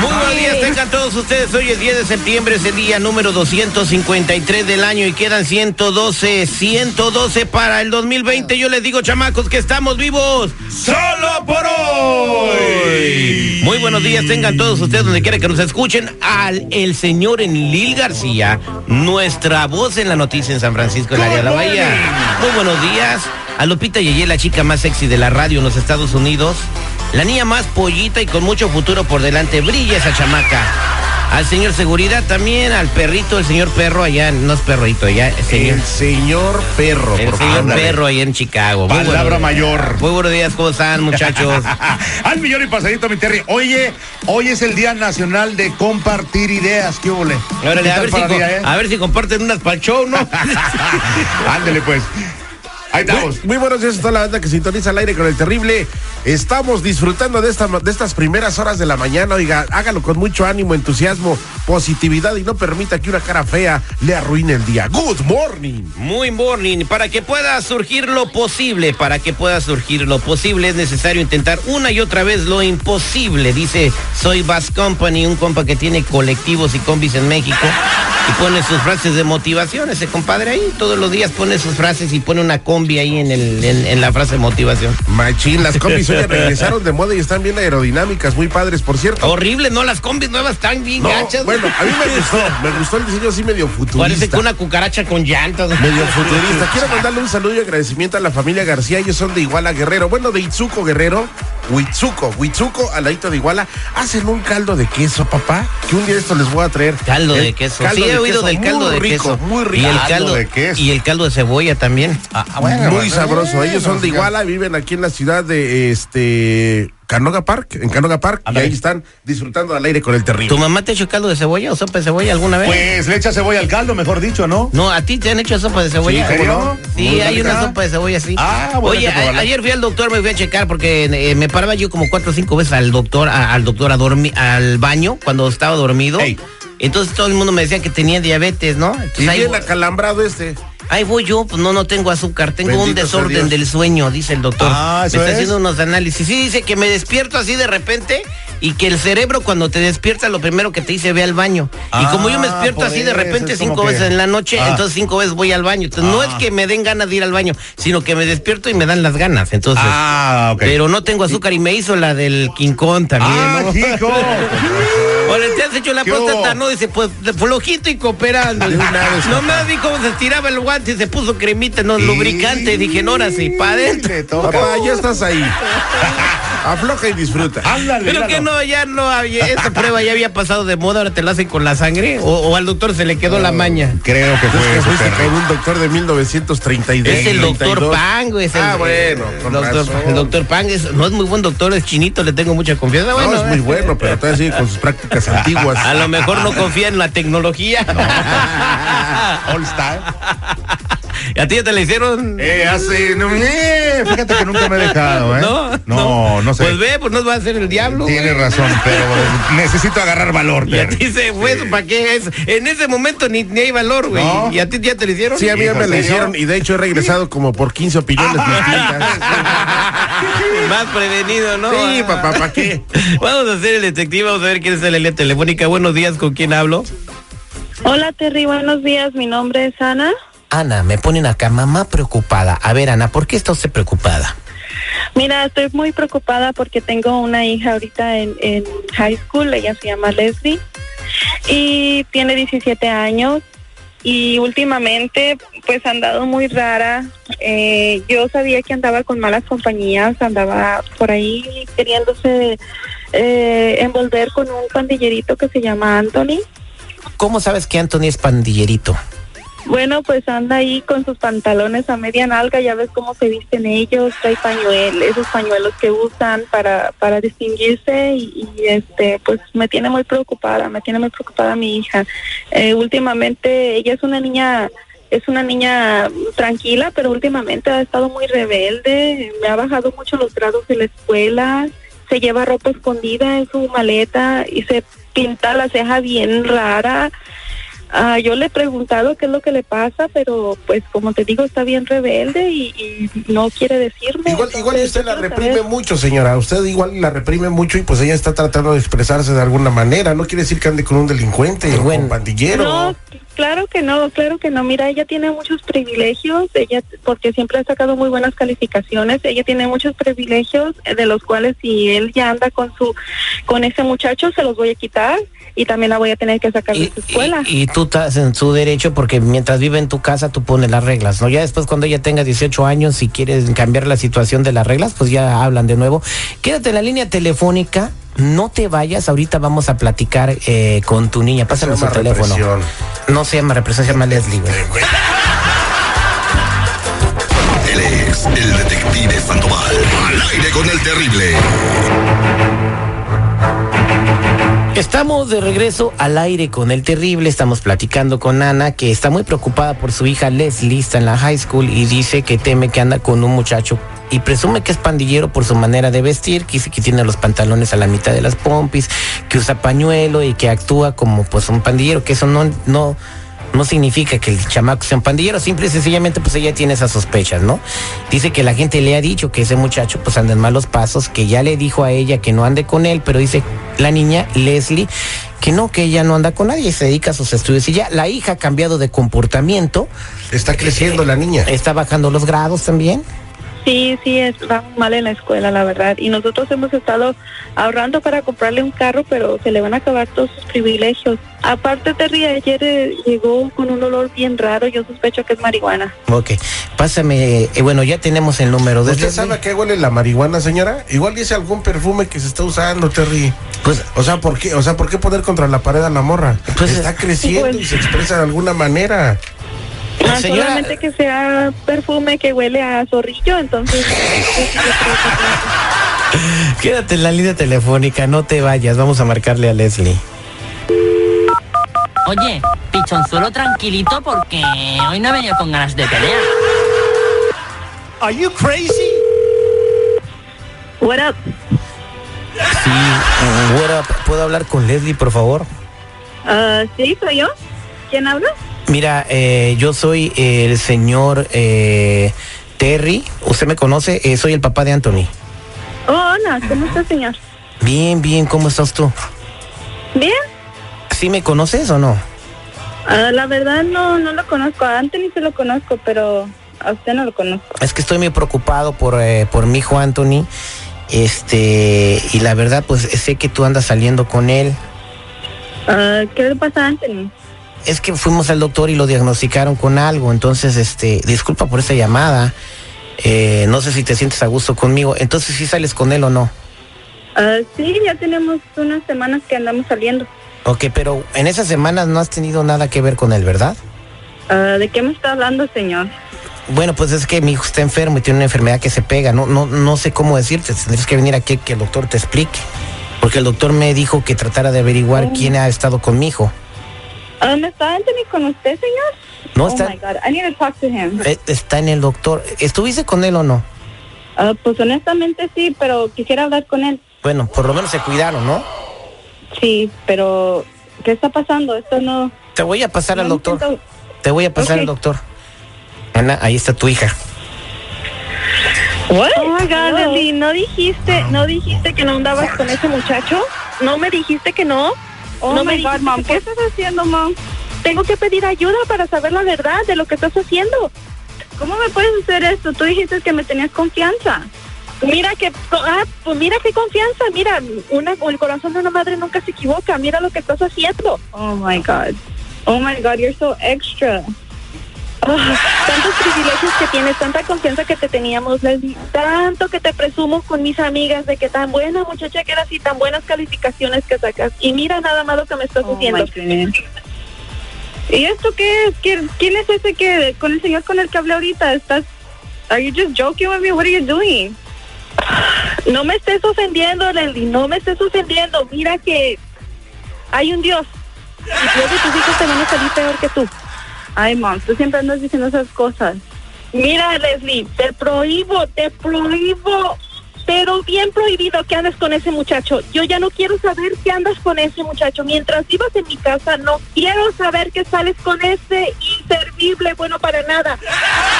Muy buenos días, tengan todos ustedes. Hoy es 10 de septiembre, es el día número 253 del año y quedan 112, 112 para el 2020. Yo les digo, chamacos, que estamos vivos solo por hoy. Muy buenos días, tengan todos ustedes donde quiera que nos escuchen al el señor Enlil García, nuestra voz en la noticia en San Francisco, en el área de la Bahía. Muy buenos días. A Lupita Yeye, la chica más sexy de la radio en los Estados Unidos. La niña más pollita y con mucho futuro por delante. Brilla esa chamaca. Al señor seguridad también, al perrito, el señor perro allá, no es perrito, allá, el señor, El señor perro. el por señor favor. perro allá en Chicago. Muy Palabra buenos- mayor. Muy buenos días, ¿cómo están, muchachos? Al millón y pasadito, mi Terry. Oye, hoy es el Día Nacional de Compartir Ideas. ¿Qué ¿Qué a si, para eh? a ver si comparten unas pa'l show, ¿no? Ándele, pues. Ahí estamos. Muy, muy buenos días a toda la banda que sintoniza al aire con el terrible. Estamos disfrutando de, esta, de estas primeras horas de la mañana. Oiga, hágalo con mucho ánimo, entusiasmo, positividad y no permita que una cara fea le arruine el día. Good morning. Muy morning. Para que pueda surgir lo posible, para que pueda surgir lo posible, es necesario intentar una y otra vez lo imposible. Dice Soy Bass Company, un compa que tiene colectivos y combis en México. Y pone sus frases de motivación, ese compadre ahí. Todos los días pone sus frases y pone una combi ahí en, el, en, en la frase de motivación. Machín, las combis hoy regresaron de moda y están bien aerodinámicas, muy padres, por cierto. Horrible, ¿no? Las combis nuevas están bien No, gachas. bueno, a mí me gustó, me gustó el diseño así medio futurista. Parece que una cucaracha con llantas. Medio futurista. Quiero mandarle un saludo y agradecimiento a la familia García. Ellos son de Iguala Guerrero. Bueno, de Itzuco Guerrero. Huitzuco, Huitzuco, al ladito de Iguala. Hacen un caldo de queso, papá. Que un día de esto les voy a traer. Caldo El de queso. caldo sí, he de oído queso del caldo muy de rico, queso. Muy rico. Y el Caldo caldo de queso. Y el caldo de cebolla también. muy sabroso. Ellos son de Iguala, viven aquí en la ciudad de este Canoga Park, en Canoga Park, y ahí están disfrutando al aire con el terrible. ¿Tu mamá te ha hecho caldo de cebolla o sopa de cebolla alguna vez? Pues le echa cebolla al caldo, mejor dicho, ¿no? no, a ti te han hecho sopa de cebolla. Sí, ¿cómo no? Sí, hay una sopa de cebolla así. Ah, bueno, Oye, a- ayer fui al doctor, me fui a checar porque eh, me paraba yo como cuatro o cinco veces al doctor, a- al doctor a dormir, al baño cuando estaba dormido. Entonces todo el mundo me decía que tenía diabetes, ¿no? Entonces, Y ahí, bien acalambrado este. Ahí voy yo, pues no, no tengo azúcar, tengo un Bendito desorden del sueño, dice el doctor. Ah, ¿eso me está es? haciendo unos análisis. Sí, dice que me despierto así de repente y que el cerebro cuando te despierta lo primero que te dice ve al baño. y como yo me Ah, despierto así de repente cinco que- veces en la noche, Ah. entonces cinco veces voy al baño. Entonces no es que me den ganas de ir al baño, sino que me despierto y me dan las ganas. Entonces, Ah, ok. pero no tengo azúcar y me hizo la del Kong también. Ah, ¿no? hijo. Oye, ¿te has hecho la ¿Qué próstata? No, dice, pues flojito y cooperando. No me vi cómo se estiraba el guante y se puso cremita, no, lubricante. Dije, no, ahora sí, para adentro. Papá, ya estás ahí. Afloja y disfruta. Ándale, Pero que no, ya no había, esta prueba ya había pasado de moda, ahora te la hacen con la sangre, o, o al doctor se le quedó la maña. Creo que Es fue que eso, con un doctor de 1932. Es el doctor 32. Pang, güey. Ah, bueno, el con doctor, razón. el doctor Pang es- no es muy buen doctor, es chinito, le tengo mucha confianza. No, Bueno, es muy eh, bueno, pero todavía sigue con sus prácticas antiguas. A lo mejor no confía en la tecnología. All Star. ¿A ti ya te la hicieron? Eh, hace. No, eh, fíjate que nunca me he dejado, ¿eh? No, no, no sé. Pues ve, pues nos va a hacer el diablo. Tienes güey. razón, pero necesito agarrar valor, Y a ti se fue, ¿para qué es? En ese momento ni, ni hay valor, güey. No. ¿Y a ti ya te lo hicieron? Sí, a mí ya me la hicieron y de hecho he regresado como por 15 opiniones distintas. Más prevenido, ¿no? Sí, papá, ¿para qué? Vamos a hacer el detective, vamos a ver quién es la línea telefónica. Buenos días, ¿con quién hablo? Hola Terry, buenos días. Mi nombre es Ana. Ana, me ponen acá, mamá preocupada. A ver, Ana, ¿por qué está usted preocupada? Mira, estoy muy preocupada porque tengo una hija ahorita en, en high school. Ella se llama Leslie y tiene 17 años y últimamente pues ha andado muy rara. Eh, yo sabía que andaba con malas compañías, andaba por ahí queriéndose eh, envolver con un pandillerito que se llama Anthony. ¿Cómo sabes que Anthony es pandillerito? Bueno, pues anda ahí con sus pantalones a media nalga, ya ves cómo se visten ellos, trae pañuelos, esos pañuelos que usan para, para distinguirse y, este, pues me tiene muy preocupada, me tiene muy preocupada mi hija. Eh, últimamente ella es una niña, es una niña tranquila, pero últimamente ha estado muy rebelde, me ha bajado mucho los grados de la escuela, se lleva ropa escondida en su maleta y se pinta la ceja bien rara. Ah, yo le he preguntado qué es lo que le pasa, pero pues como te digo, está bien rebelde y, y no quiere decirme. Igual, igual usted la reprime saber- mucho, señora. Usted igual la reprime mucho y pues ella está tratando de expresarse de alguna manera. No quiere decir que ande con un delincuente o Bueno. con pandillero. No, claro que no, claro que no. Mira, ella tiene muchos privilegios, ella porque siempre ha sacado muy buenas calificaciones. Ella tiene muchos privilegios eh, de los cuales si él ya anda con su con ese muchacho se los voy a quitar y también la voy a tener que sacar de su escuela. y- y tú estás en su derecho porque mientras vive en tu casa tú pones las reglas, ¿no? Ya después cuando ella tenga 18 años, si quieres cambiar la situación de las reglas, pues ya hablan de nuevo. Quédate en la línea telefónica, no te vayas, ahorita vamos a platicar eh, con tu niña. Su llama teléfono. represión. No se llama represión, se llama Leslie, güey. Él es el detective Sandoval. Al aire con el terrible. Estamos de regreso al aire con el terrible. Estamos platicando con Ana, que está muy preocupada por su hija Leslie, está en la high school y dice que teme que anda con un muchacho y presume que es pandillero por su manera de vestir, que dice que tiene los pantalones a la mitad de las pompis, que usa pañuelo y que actúa como pues un pandillero, que eso no, no, no significa que el chamaco sea un pandillero, simple y sencillamente pues ella tiene esas sospechas, ¿no? Dice que la gente le ha dicho que ese muchacho pues anda en malos pasos, que ya le dijo a ella que no ande con él, pero dice la niña Leslie que no, que ella no anda con nadie, se dedica a sus estudios y ya la hija ha cambiado de comportamiento, Está creciendo la niña. está bajando los grados también. Sí, sí, es, mal en la escuela, la verdad. Y nosotros hemos estado ahorrando para comprarle un carro, pero se le van a acabar todos sus privilegios. Aparte, Terry, ayer eh, llegó con un olor bien raro. Yo sospecho que es marihuana. Ok, pásame, eh, bueno, ya tenemos el número de ¿Usted sabe a qué huele la marihuana, señora? Igual dice algún perfume que se está usando, Terry. Pues O sea, ¿por qué? O sea, ¿por qué poner contra la pared a la morra? Pues, está creciendo pues- y se expresa de alguna manera. Ah, señora- Solamente que sea perfume que huele a zorrillo, entonces... quédate en la línea telefónica, no te vayas, vamos a marcarle a Leslie. Oye, pichonzuelo tranquilito porque hoy no he venido con ganas de pelear. What up? Sí, what up? ¿puedo hablar con Leslie, por favor? Ah, sí, soy yo. ¿Quién habla? Mira, eh, yo soy el señor eh, Terry. ¿Usted me conoce? Eh, soy el papá de Anthony. Oh, hola, ¿cómo está, señor? Bien, bien, ¿cómo estás tú? Bien. ¿Sí me conoces o no? Ah, la verdad no, no lo conozco. A Anthony sí lo conozco, pero a usted no lo conozco. Es que estoy muy preocupado por, eh, por mi hijo Anthony. Este, y la verdad, pues sé que tú andas saliendo con él. Ah, ¿Qué le pasa a Anthony? Es que fuimos al doctor y lo diagnosticaron con algo. Entonces, este, disculpa por esta llamada. Eh, no sé si te sientes a gusto conmigo. Entonces, si sales con él o no? Ah, sí, ya tenemos unas semanas que andamos saliendo. Ok, pero en esas semanas no has tenido nada que ver con él, ¿verdad? Ah, ¿De qué me está hablando, señor? Bueno, pues es que mi hijo está enfermo y tiene una enfermedad que se pega. No, no, no sé cómo decirte. Tendrías que venir aquí que el doctor te explique. Porque el doctor me dijo que tratara de averiguar Oh. quién ha estado con mi hijo. ¿No está Anthony con usted, señor? No oh está, my God, I need to talk to him. eh, está en el doctor. ¿Estuviste con él o no? Ah, pues honestamente sí, pero quisiera hablar con él. Bueno, por lo menos se cuidaron, ¿no? Sí, pero ¿qué está pasando? Esto no... Te voy a pasar no al doctor. siento- Te voy a pasar al doctor. Ana, ahí está tu hija. Oh my God, Leslie, ¿no dijiste, no dijiste que no andabas con ese muchacho? ¿No me dijiste que no? Oh no my me God, mom, ¿qué estás haciendo, mom? Tengo que pedir ayuda para saber la verdad de lo que estás haciendo. ¿Cómo me puedes hacer esto? Tú dijiste que me tenías confianza. Mira que, ah, pues mira qué confianza, mira, una, el corazón de una madre nunca se equivoca, mira lo que estás haciendo. Oh my God. Oh my God, you're so extra. Tantos privilegios que tienes, tanta confianza que te teníamos, Leslie, tanto que te presumo con mis amigas de que tan buena muchacha que eras y tan buenas calificaciones que sacas. Y mira nada más lo que me estás Oh haciendo. ¿Y esto qué es? ¿Quién, quién es ese que con el señor con el que hablé ahorita? ¿Estás Are you just joking with me? What are you doing? No me estés ofendiendo, Leslie, no me estés ofendiendo. Mira que hay un Dios. Y Dios de tus hijos te van a salir peor que tú. Ay, mom, tú siempre andas diciendo esas cosas. Mira, Leslie, te prohíbo, te prohíbo, pero bien prohibido que andes con ese muchacho. Yo ya no quiero saber que andas con ese muchacho. Mientras vivas en mi casa, no quiero saber que sales con ese inservible, bueno para nada.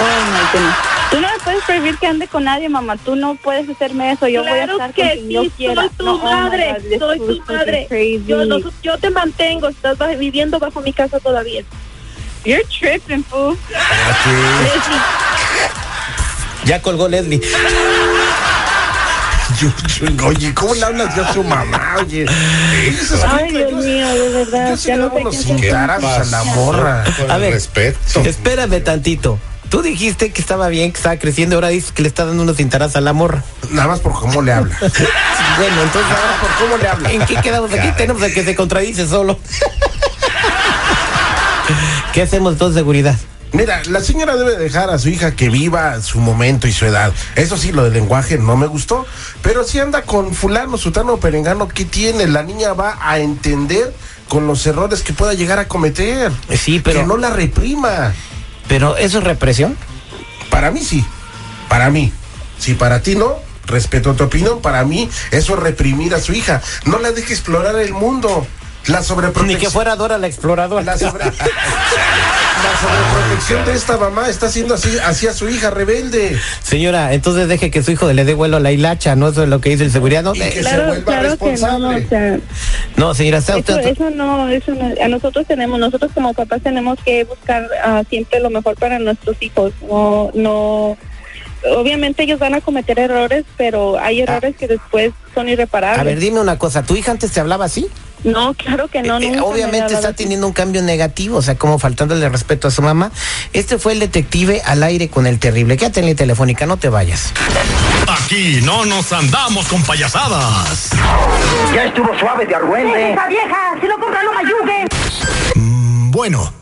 Oh my goodness. Tú no me puedes prohibir que ande con nadie, mamá. Tú no puedes hacerme eso. Yo voy a claro estar que con quien yo quiera. soy tu No, oh madre, God, this soy tu madre. Yo, no- yo te mantengo, estás viviendo bajo mi casa todavía. You're tripping, fool. Leslie, Ya colgó Leslie. Oye, ¿cómo le hablas yo a su mamá? Oye, ay Dios mío, de verdad, yo sí ya le no hacer. cintarazos a la morra. Con A el ver. respeto. Espérame tantito. Tú dijiste que estaba bien, que estaba creciendo, ahora dices que le está dando unos cintarazos a la morra. Nada más por cómo le habla. Bueno, entonces Nada más por cómo le habla. ¿En qué quedamos aquí? Tenemos el que se contradice solo. ¿Qué hacemos con seguridad? Mira, la señora debe dejar a su hija que viva su momento y su edad. Eso sí, lo del lenguaje no me gustó. Pero si anda con fulano, sutano o perengano, ¿qué tiene? La niña va a entender con los errores que pueda llegar a cometer. Sí, pero- Que no la reprima. Pero eso es represión. Para mí sí. Para mí. Si para ti no, respeto tu opinión. Para mí, eso es reprimir a su hija. No la deje explorar el mundo. La Ni sobreprotección. que fuera Dora la exploradora. La, sobre- la sobreprotección de esta mamá está haciendo así hacia su hija rebelde. Señora, entonces deje que su hijo le dé vuelo a la hilacha, ¿no? Eso es lo que dice el seguridad. No, Y que Eh, se Claro, vuelva claro que no, responsable. o sea, no señora, está Eso, usted... eso no, eso no, a nosotros tenemos, nosotros como papás tenemos que buscar ah, siempre lo mejor para nuestros hijos, no, no, obviamente ellos van a cometer errores, pero hay errores que después son irreparables. Ah. A ver, dime una cosa, ¿tu hija antes te hablaba así? No, claro que no, Eh, eh, nunca me obviamente está teniendo un cambio negativo, o sea, como faltándole respeto a su mamá. Este fue el detective al aire con el terrible. Quédate en la telefónica, no te vayas. Aquí no nos andamos con payasadas. Ya estuvo suave de argüente. ¡Esa vieja! ¡Si lo compra, no me ayude! Mm, Bueno,